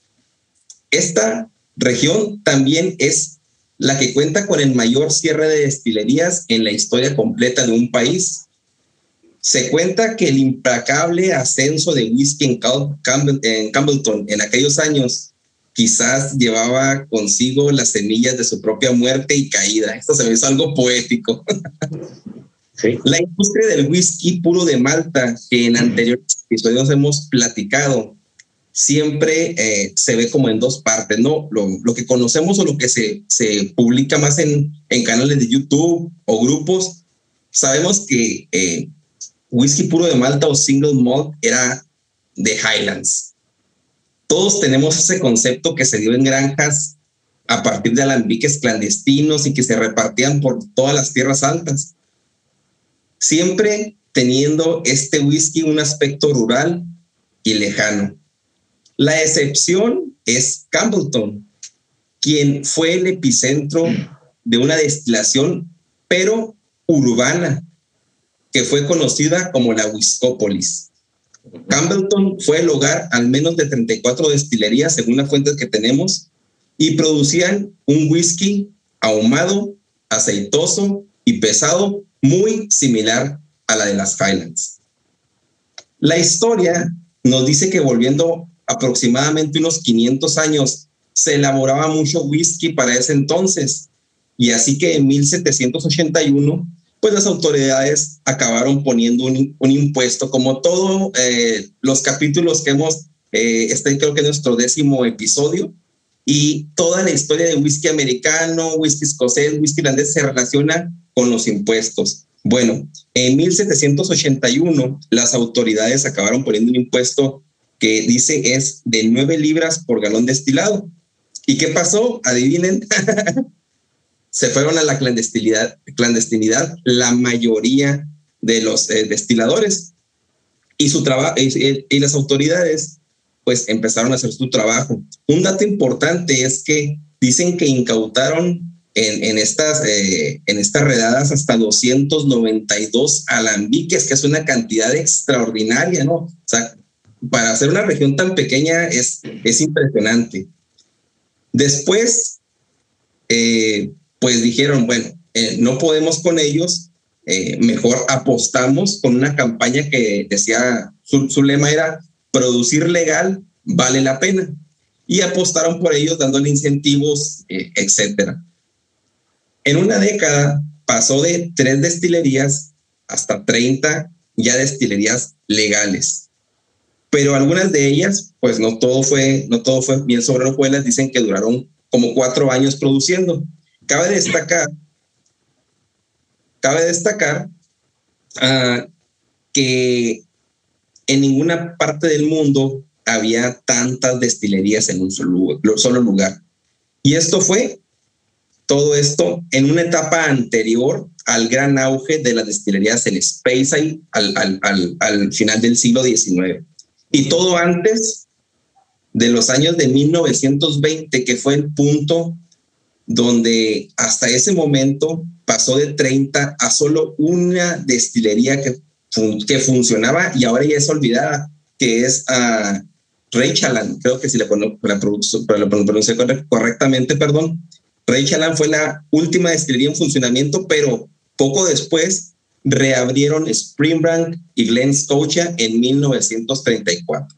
Speaker 1: Esta región también es la que cuenta con el mayor cierre de destilerías en la historia completa de un país. Se cuenta que el implacable ascenso de whisky en, en Campbellton en aquellos años quizás llevaba consigo las semillas de su propia muerte y caída. Esto se me hizo algo poético. La industria del whisky puro de Malta, que en anteriores episodios hemos platicado, siempre eh, se ve como en dos partes, ¿no? Lo, que conocemos o lo que se, se publica más en, en, canales de YouTube o grupos, sabemos que eh, whisky puro de Malta o single malt era de Highlands. Todos tenemos ese concepto que se dio en granjas a partir de alambiques clandestinos y que se repartían por todas las tierras altas siempre teniendo este whisky un aspecto rural y lejano. La excepción es Campbellton, quien fue el epicentro de una destilación, pero urbana, que fue conocida como la Whiskópolis. Campbellton fue el hogar al menos de 34 destilerías, según las fuentes que tenemos, y producían un whisky ahumado, aceitoso y pesado muy similar a la de las Highlands. La historia nos dice que volviendo aproximadamente unos 500 años, se elaboraba mucho whisky para ese entonces. Y así que en 1781, pues las autoridades acabaron poniendo un, impuesto, como todos eh, los capítulos que hemos, eh, este creo que es nuestro décimo episodio, y toda la historia de whisky americano, whisky escocés, whisky irlandés se relaciona con los impuestos. Bueno, en 1781 las autoridades acabaron poniendo un impuesto que dice es de 9 libras por galón destilado. ¿Y qué pasó? Adivinen. Se fueron a la clandestinidad, clandestinidad la mayoría de los eh, destiladores. Y, su trabajo y, y las autoridades pues empezaron a hacer su trabajo. Un dato importante es que dicen que incautaron en, estas, eh, en estas redadas hasta 292 alambiques, que es una cantidad extraordinaria, ¿no? O sea, para hacer una región tan pequeña es, es impresionante. Después, eh, pues dijeron, bueno, eh, no podemos con ellos, mejor apostamos con una campaña que decía, su, su lema era, producir legal vale la pena. y apostaron por ellos dándole incentivos, eh, etc. En una década pasó de tres destilerías hasta 30 ya destilerías legales. Pero algunas de ellas, pues no todo fue, no todo fue bien sobre hojuelas, dicen que duraron como cuatro años produciendo. Cabe destacar, cabe destacar uh, que en ninguna parte del mundo había tantas destilerías en un solo lugar. Y esto fue todo esto en una etapa anterior al gran auge de las destilerías en Speyside al, al, al, al, final del siglo XIX. Y todo antes de los años de 1920, que fue el punto donde hasta ese momento pasó de 30 a solo una destilería que, que funcionaba y ahora ya es olvidada, que es uh, creo que si la, la correctamente, perdón. Reichaland fue la última destilería en funcionamiento, pero poco después reabrieron Springbank y Glen Scotia en 1934.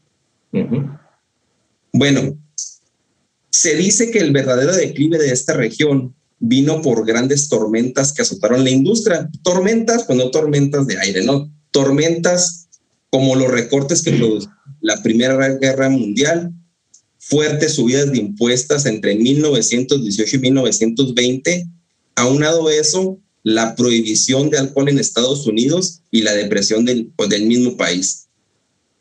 Speaker 1: Bueno, se dice que el verdadero declive de esta región vino por grandes tormentas que azotaron la industria. Tormentas, pues no tormentas de aire, no. Tormentas como los recortes que produjo la Primera Guerra Mundial, fuertes subidas de impuestos entre 1918 y 1920. Aunado eso, la prohibición de alcohol en Estados Unidos y la depresión del, pues, del mismo país.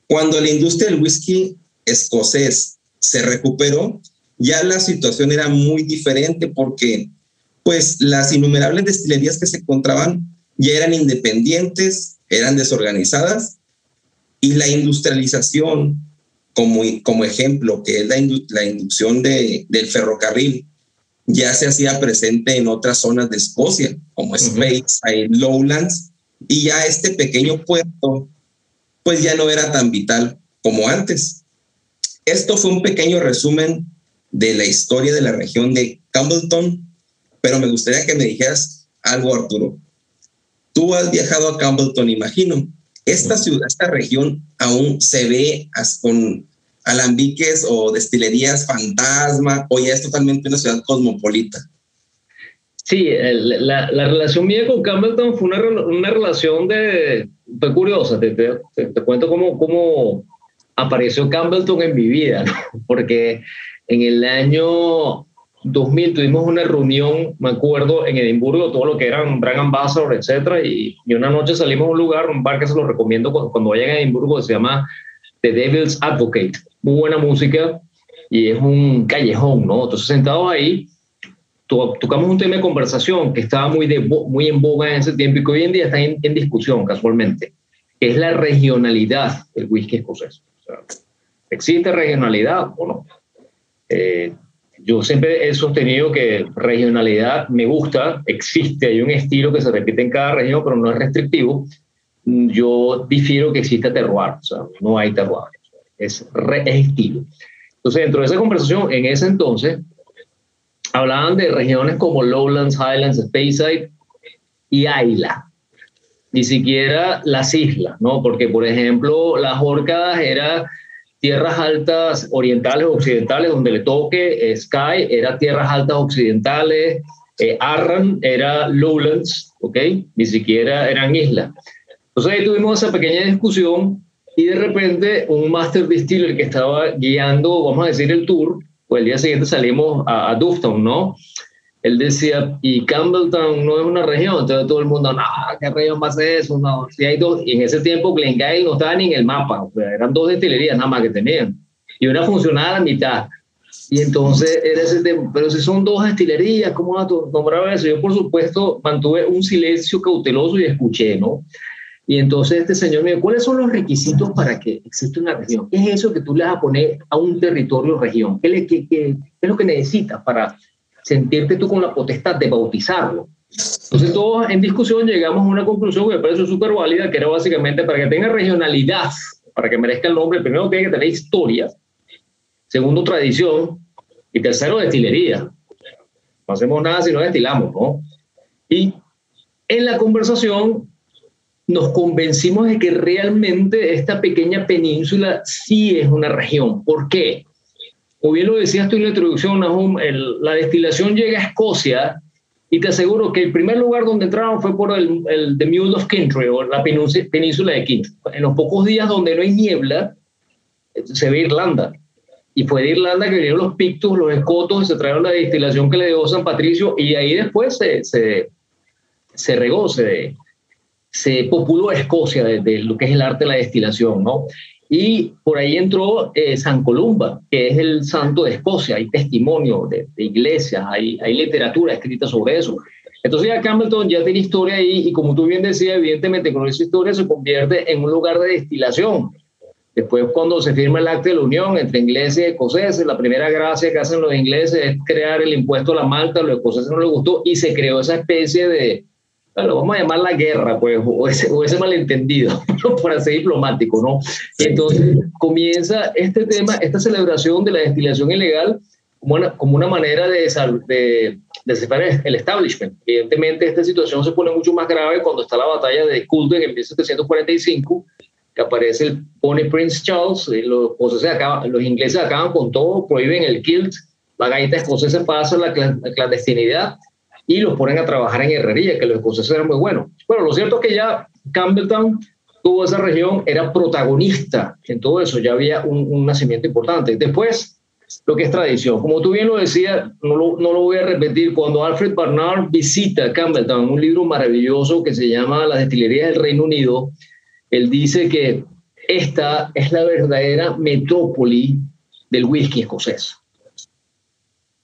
Speaker 1: Cuando la industria del whisky escocés se recuperó, ya la situación era muy diferente porque pues las innumerables destilerías que se encontraban ya eran independientes, eran desorganizadas y la industrialización como, como ejemplo, que es la, la inducción de, del ferrocarril, ya se hacía presente en otras zonas de Escocia, como Space, Lowlands, y ya este pequeño puerto, pues ya no era tan vital como antes. Esto fue un pequeño resumen de la historia de la región de Campbellton, pero me gustaría que me dijeras algo, Arturo. Tú has viajado a Campbellton, imagino. Esta ciudad, esta región aún se ve con alambiques o destilerías fantasma o ya es totalmente una ciudad cosmopolita?
Speaker 4: Sí, la, la, relación mía con Campbellton fue una, una relación de, fue curiosa. Te, te, te, cuento cómo, cómo apareció Campbellton en mi vida, ¿no? porque en el año 2000 tuvimos una reunión, me acuerdo, en Edimburgo, todo lo que eran Brand Ambassador, etcétera, y, y, una noche salimos a un lugar, un bar que se lo recomiendo cuando, cuando vayan a Edimburgo, que se llama The Devil's Advocate muy buena música y es un callejón, ¿no? Entonces, sentados ahí, tocamos un tema de conversación que estaba muy, de, muy en boga en ese tiempo y que hoy en día está en, discusión casualmente, que es la regionalidad del whisky escocés. ¿Existe regionalidad o no? Eh, yo siempre he sostenido que regionalidad me gusta, existe, hay un estilo que se repite en cada región, pero no es restrictivo. Yo difiero que exista terroir, o sea, no hay terroir es, re, estilo. Entonces, dentro de esa conversación, en ese entonces, hablaban de regiones como Lowlands, Highlands, Speyside y Isla. Ni siquiera las islas, ¿no? Porque, por ejemplo, las Orcadas era tierras altas orientales o occidentales, donde le toque Sky, era tierras altas occidentales, eh, Arran era Lowlands, ¿ok? Ni siquiera eran islas. Entonces ahí tuvimos esa pequeña discusión y de repente un master distiller que estaba guiando, vamos a decir, el tour, pues el día siguiente salimos a, a Dufton, ¿no? Él decía, y Campbelltown no es una región, entonces todo el mundo, no, ¿qué región va a ser eso? No, si hay dos, y en ese tiempo Glengarry no estaba ni en el mapa, o sea, eran dos destilerías nada más que tenían, y una funcionaba a la mitad. Y entonces era ese tema, pero si son dos destilerías, ¿cómo vas a nombrar eso? Yo, por supuesto, mantuve un silencio cauteloso y escuché, ¿no? Y entonces este señor me dijo, ¿cuáles son los requisitos para que exista una región? ¿Qué es eso que tú le vas a poner a un territorio región? ¿Qué, le, qué, qué, es lo que necesitas para sentirte tú con la potestad de bautizarlo? Entonces todos en discusión llegamos a una conclusión que me parece súper válida, que era básicamente para que tenga regionalidad, para que merezca el nombre, primero tiene que tener historia, segundo tradición y tercero destilería. No hacemos nada si no destilamos, ¿no? Y en la conversación nos convencimos de que realmente esta pequeña península sí es una región. ¿Por qué? Como bien lo decías tú en la introducción, Nahum, la destilación llega a Escocia y te aseguro que el primer lugar donde entraron fue por el, el The Mule of Kintry o la península de Kintry. En los pocos días donde no hay niebla, se ve Irlanda. Y fue de Irlanda que vinieron los pictos, los escotos, y se trajeron la destilación que le dio San Patricio y ahí después se, se, se regó, se, se populó Escocia de, de, lo que es el arte de la destilación, ¿no? Y por ahí entró eh, San Columba, que es el santo de Escocia. Hay testimonio de, iglesias, hay, hay literatura escrita sobre eso. Entonces ya Campbellton ya tiene historia ahí y como tú bien decías, evidentemente con esa historia se convierte en un lugar de destilación. Después cuando se firma el acta de la unión entre ingleses y escoceses, la primera gracia que hacen los ingleses es crear el impuesto a la malta, a los escoceses no les gustó y se creó esa especie de, bueno, vamos a llamar la guerra, pues, o ese, o ese malentendido, por así diplomático, ¿no? Entonces comienza este tema, esta celebración de la destilación ilegal como una, como una manera de, de, de separar el establishment. Evidentemente, esta situación se pone mucho más grave cuando está la batalla de Culloden en 1745, que aparece el Pony Prince Charles, los, acaban, los ingleses acaban con todo, prohíben el kilt, la gaita escocesa pasa la clandestinidad, y los ponen a trabajar en herrería, que los escoceses eran muy buenos. Bueno, lo cierto es que ya Campbelltown tuvo esa región, era protagonista en todo eso, ya había un, nacimiento importante. Después, lo que es tradición. Como tú bien lo decías, no lo, no lo voy a repetir, cuando Alfred Barnard visita Campbelltown, un libro maravilloso que se llama Las destilerías del Reino Unido, él dice que esta es la verdadera metrópoli del whisky escocés.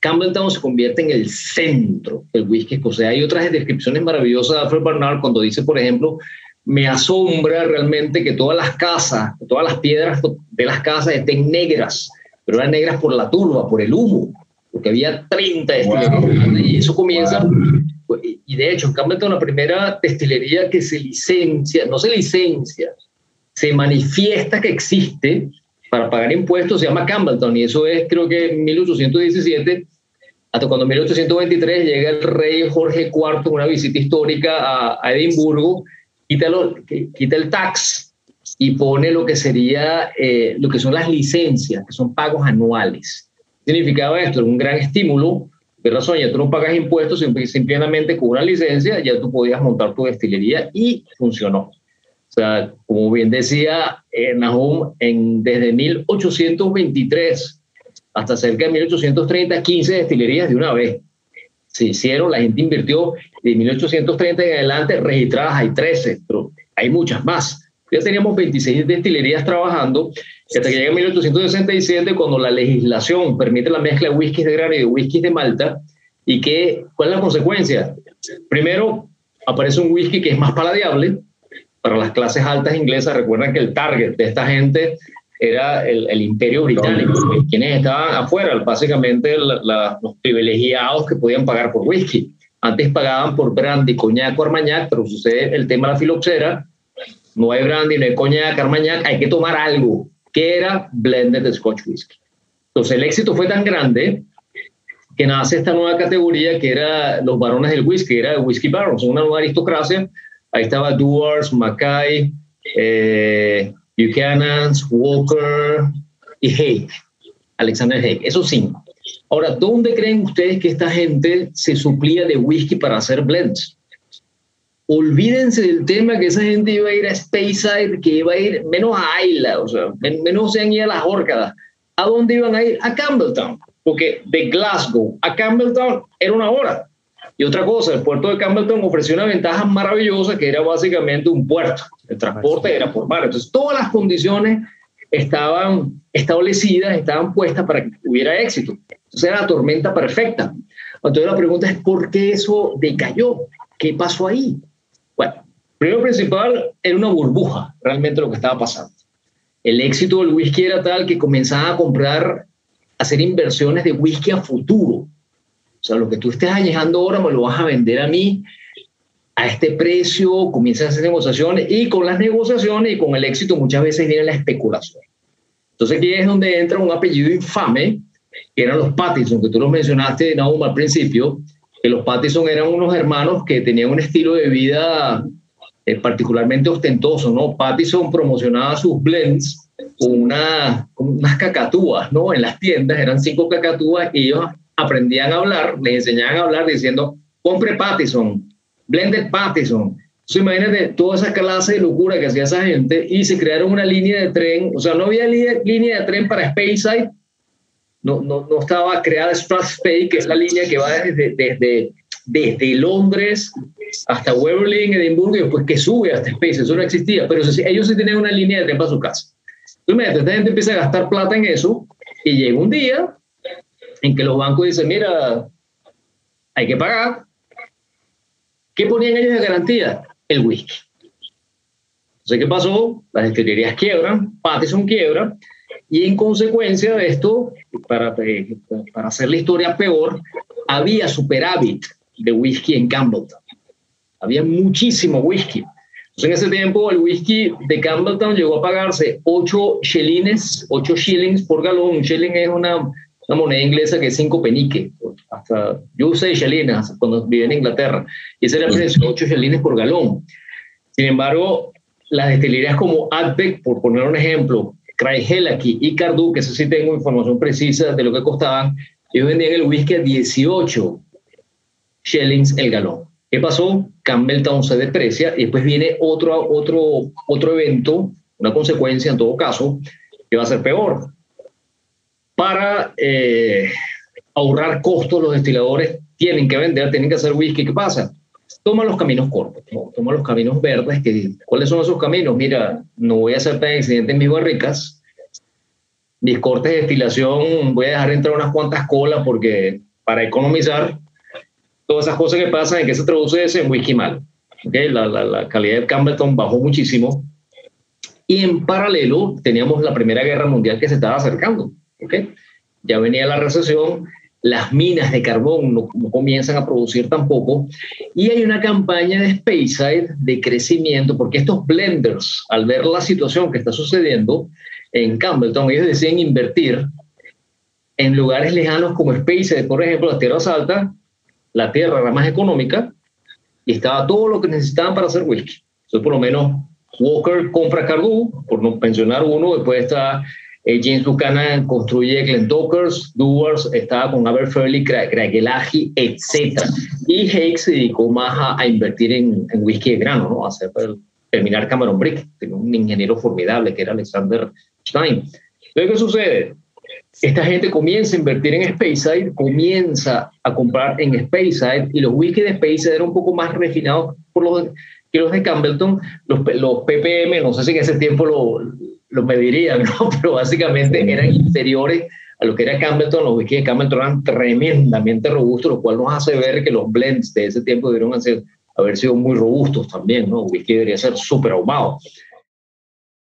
Speaker 4: Campbelltown se convierte en el centro del whisky escocés. Hay otras descripciones maravillosas de Alfred Barnard cuando dice, por ejemplo, me asombra realmente que todas las casas, todas las piedras de las casas estén negras, pero eran negras por la turba, por el humo, porque había 30 destilerías. Y eso comienza, y de hecho, en Campbelltown la primera destilería que se licencia, no se licencia, se manifiesta que existe para pagar impuestos se llama Campbelltown y eso es creo que en 1817 hasta cuando en 1823 llega el rey Jorge IV una visita histórica a, Edimburgo, quita, quita, el tax y pone lo que sería, eh, lo que son las licencias, que son pagos anuales. ¿Qué significaba esto? Un gran estímulo. De razón, ya tú no pagas impuestos, simplemente con una licencia ya tú podías montar tu destilería y funcionó. O sea, como bien decía eh, Nahum, en, desde 1823 hasta cerca de 1830, 15 destilerías de una vez. Se hicieron, la gente invirtió, de 1830 en adelante registradas hay 13, pero hay muchas más. Ya teníamos 26 destilerías trabajando, hasta que llega 1867, cuando la legislación permite la mezcla de whisky de grano y de whisky de malta, y que, ¿cuál es la consecuencia? Primero, aparece un whisky que es más paladeable, para las clases altas inglesas, recuerden que el target de esta gente era el, imperio británico, quienes estaban afuera, básicamente los privilegiados que podían pagar por whisky. Antes pagaban por brandy, coñac o armagnac, pero sucede el tema de la filoxera, no hay brandy, no hay coñac, armagnac, hay que tomar algo, que era blended Scotch whisky. Entonces el éxito fue tan grande que nace esta nueva categoría que era los varones del whisky, era el whisky barons, una nueva aristocracia Ahí estaba Duars, Mackay, eh, Buchanan, Walker y Haig, Alexander Haig, esos cinco. Ahora, ¿dónde creen ustedes que esta gente se suplía de whisky para hacer blends? Olvídense del tema que esa gente iba a ir a Speyside, que iba a ir menos a Isla, o sea, menos se han ido a las Órcadas. ¿A dónde iban a ir? A Campbelltown, porque de Glasgow a Campbelltown era una hora. Y otra cosa, el puerto de Campbelltown ofreció una ventaja maravillosa que era básicamente un puerto. El transporte era por mar. Entonces, todas las condiciones estaban establecidas, estaban puestas para que hubiera éxito. Entonces, era la tormenta perfecta. Entonces, la pregunta es, ¿por qué eso decayó? ¿Qué pasó ahí? Bueno, primero principal, era una burbuja, realmente lo que estaba pasando. El éxito del whisky era tal que comenzaban a comprar, a hacer inversiones de whisky a futuro o sea, lo que tú estés añejando ahora me lo vas a vender a mí a este precio, comienzan a hacer negociaciones y con las negociaciones y con el éxito muchas veces viene la especulación. Entonces aquí es donde entra un apellido infame, que eran los Pattison, que tú los mencionaste, al principio, que los Pattison eran unos hermanos que tenían un estilo de vida eh, particularmente ostentoso, ¿no? Pattison promocionaba sus blends con, una, unas cacatúas, ¿no? En las tiendas eran cinco cacatúas y ellos aprendían a hablar, les enseñaban a hablar diciendo, compre Pattison, blended Pattison. So, imagínate toda esa clase de locura que hacía esa gente y se crearon una línea de tren, o sea, no había línea de tren para Speyside, no, no, no estaba creada Strathspey, que es la línea que va desde, desde, desde Londres hasta Waverley en Edimburgo y después que sube hasta Space, eso no existía, pero ellos sí tenían una línea de tren para su casa. Entonces, esta gente empieza a gastar plata en eso y llega un día en que los bancos dicen, mira, hay que pagar. ¿Qué ponían ellos de garantía? El whisky. Entonces, ¿qué pasó? Las destilerías quiebran, Pattison quiebra, y en consecuencia de esto, para, eh, para hacer la historia peor, había superávit de whisky en Campbellton. Había muchísimo whisky. Entonces, en ese tiempo, el whisky de Campbellton llegó a pagarse 8 shillings, 8 shillings por galón. Un shilling es una, una moneda inglesa que es 5 peniques. Hasta, yo usé shillings cuando vivía en Inglaterra. Y ese era el precio, 8 shillings por galón. Sin embargo, las destilerías como Adbeck, por poner un ejemplo, Craig y Cardu, que eso sí tengo información precisa de lo que costaban, ellos vendían el whisky a 18 shillings el galón. ¿Qué pasó? Campbelltown se deprecia y después viene otro, otro, otro evento, una consecuencia en todo caso, que va a ser peor. Para eh, ahorrar costos, los destiladores tienen que vender, tienen que hacer whisky. ¿Qué pasa? Toma los caminos cortos, toma los caminos verdes. Que, ¿Cuáles son esos caminos? Mira, no voy a hacer tan accidente en mis barricas. Mis cortes de destilación voy a dejar entrar unas cuantas colas porque para economizar todas esas cosas que pasan, ¿en qué se traduce eso? En whisky mal. ¿Okay? La, calidad de Campbellton bajó muchísimo. Y en paralelo teníamos la Primera Guerra Mundial que se estaba acercando. ¿Okay? Ya venía la recesión, las minas de carbón no, no, comienzan a producir tampoco. Y hay una campaña de Speyside de crecimiento, porque estos blenders, al ver la situación que está sucediendo en Campbellton, ellos deciden invertir en lugares lejanos como Speyside, por ejemplo, las tierras altas, la tierra era más económica y estaba todo lo que necesitaban para hacer whisky. Entonces, por lo menos, Walker compra Cardu, por no mencionar uno, después está eh, James Buchanan, construye Glendokers, Doers, estaba con Aberfurly, Craigelagi, etc. Y Hake se dedicó más a, a invertir en, en, whisky de grano, ¿no? a hacer, pues, terminar Cameron Brick, tenía un ingeniero formidable que era Alexander Stein. Entonces, ¿qué sucede? esta gente comienza a invertir en Speyside, comienza a comprar en Speyside y los whisky de Speyside eran un poco más refinados por los, que los de Campbellton. Los, los ppm, no sé si en ese tiempo lo, lo medirían, ¿no? pero básicamente eran inferiores a lo que era Campbellton. Los whisky de Campbellton eran tremendamente robustos, lo cual nos hace ver que los blends de ese tiempo debieron haber sido muy robustos también. ¿no? El whisky debería ser súper ahumado.